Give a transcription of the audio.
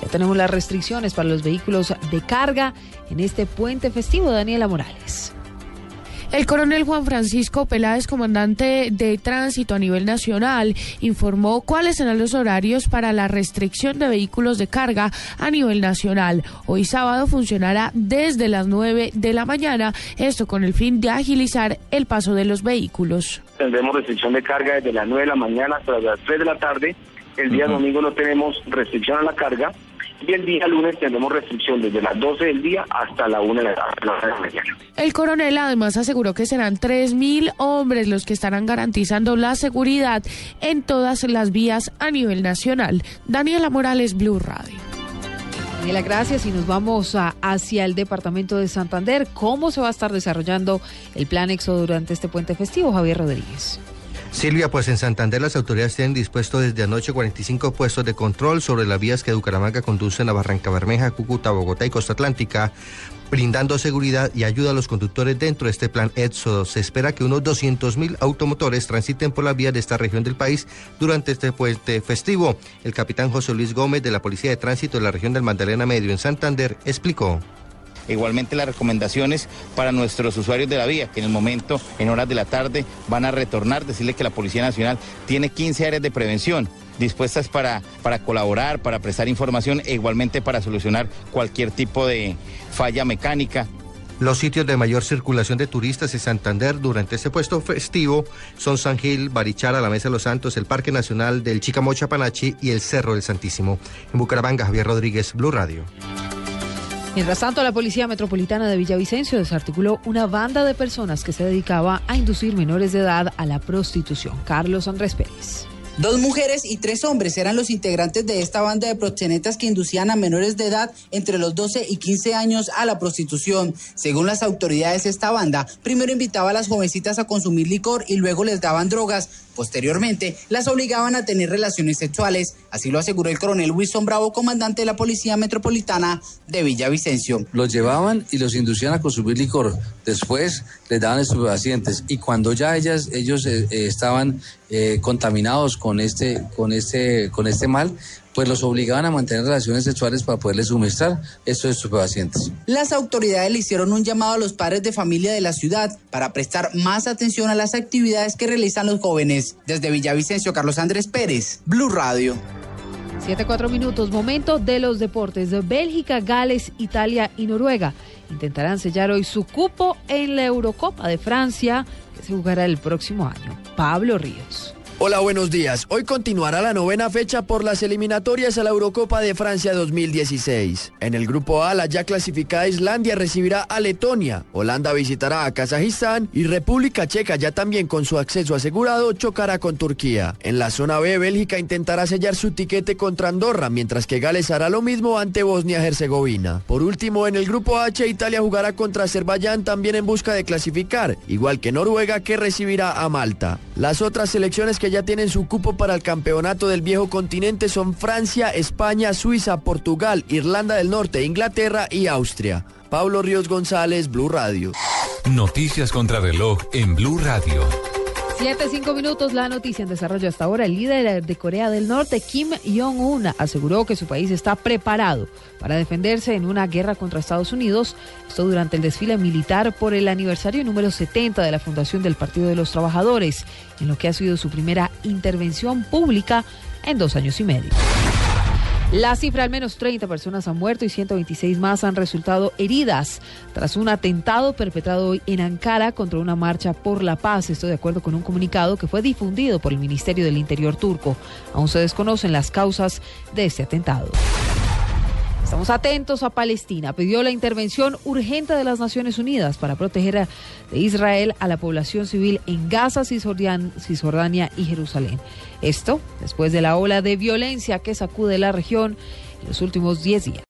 Ya tenemos las restricciones para los vehículos de carga en este puente festivo. Daniela Morales. El coronel Juan Francisco Peláez, comandante de tránsito a nivel nacional, informó cuáles serán los horarios para la restricción de vehículos de carga a nivel nacional. Hoy sábado funcionará desde las 9 de la mañana, esto con el fin de agilizar el paso de los vehículos. Tendremos restricción de carga desde las 9 de la mañana hasta las 3 de la tarde. El día domingo no tenemos restricción a la carga y el día lunes tendremos restricción desde las 12 del día hasta la 1 de la, mañana. El coronel además aseguró que serán 3.000 hombres los que estarán garantizando la seguridad en todas las vías a nivel nacional. Daniela Morales, Blue Radio. Daniela, gracias y nos vamos a, hacia el departamento de Santander. ¿Cómo se va a estar desarrollando el plan EXO durante este puente festivo, Javier Rodríguez? Silvia, pues en Santander las autoridades tienen dispuesto desde anoche 45 puestos de control sobre las vías que Bucaramanga conducen a Barranca Bermeja, Cúcuta, Bogotá y Costa Atlántica, brindando seguridad y ayuda a los conductores dentro de este plan Éxodo. Se espera que unos 200.000 automotores transiten por las vías de esta región del país durante este puente festivo. El capitán José Luis Gómez de la Policía de Tránsito de la región del Magdalena Medio en Santander explicó. Igualmente las recomendaciones para nuestros usuarios de la vía, que en el momento, en horas de la tarde, van a retornar, decirle que la Policía Nacional tiene 15 áreas de prevención dispuestas para, para colaborar, para prestar información e igualmente para solucionar cualquier tipo de falla mecánica. Los sitios de mayor circulación de turistas en Santander durante este puesto festivo son San Gil, Barichara, la Mesa de los Santos, el Parque Nacional del Chicamocha Panachi y el Cerro del Santísimo. En Bucaramanga, Javier Rodríguez, Blue Radio. Mientras tanto, la Policía Metropolitana de Villavicencio desarticuló una banda de personas que se dedicaba a inducir menores de edad a la prostitución. Carlos Andrés Pérez. Dos mujeres y tres hombres eran los integrantes de esta banda de proxenetas que inducían a menores de edad entre los 12 y 15 años a la prostitución. Según las autoridades, esta banda primero invitaba a las jovencitas a consumir licor y luego les daban drogas. Posteriormente, las obligaban a tener relaciones sexuales. Así lo aseguró el coronel Wilson Bravo, comandante de la Policía Metropolitana de Villavicencio. Los llevaban y los inducían a consumir licor. Después les daban estupefacientes. Y cuando ya ellas, ellos eh, eh, estaban eh, contaminados con este, con, este, con este mal, pues los obligaban a mantener relaciones sexuales para poderles suministrar estos estupefacientes. Las autoridades le hicieron un llamado a los padres de familia de la ciudad para prestar más atención a las actividades que realizan los jóvenes. Desde Villavicencio, Carlos Andrés Pérez, Blue Radio. Siete, cuatro minutos, momento de los deportes. De Bélgica, Gales, Italia y Noruega intentarán sellar hoy su cupo en la Eurocopa de Francia, que se jugará el próximo año. Pablo Ríos. Hola, buenos días. Hoy continuará la novena fecha por las eliminatorias a la Eurocopa de Francia 2016. En el grupo A, la ya clasificada Islandia recibirá a Letonia, Holanda visitará a Kazajistán y República Checa, ya también con su acceso asegurado, chocará con Turquía. En la zona B, Bélgica intentará sellar su tiquete contra Andorra, mientras que Gales hará lo mismo ante Bosnia-Herzegovina. Por último, en el grupo H, Italia jugará contra Azerbaiyán también en busca de clasificar, igual que Noruega que recibirá a Malta. Las otras selecciones que ya tienen su cupo para el campeonato del viejo continente son Francia, España, Suiza, Portugal, Irlanda del Norte, Inglaterra y Austria. Pablo Ríos González, Blue Radio. Noticias contra reloj en Blue Radio. Siete, cinco minutos, la noticia en desarrollo hasta ahora. El líder de Corea del Norte, Kim Jong-un, aseguró que su país está preparado para defenderse en una guerra contra Estados Unidos. Esto durante el desfile militar por el aniversario número 70 de la fundación del Partido de los Trabajadores, en lo que ha sido su primera intervención pública en dos años y medio. La cifra, al menos 30 personas han muerto y 126 más han resultado heridas tras un atentado perpetrado hoy en Ankara contra una marcha por la paz. Esto de acuerdo con un comunicado que fue difundido por el Ministerio del Interior turco. Aún se desconocen las causas de este atentado. Estamos atentos a Palestina. Pidió la intervención urgente de las Naciones Unidas para proteger a, de Israel a la población civil en Gaza, Cisjordania y Jerusalén. Esto después de la ola de violencia que sacude la región en los últimos 10 días.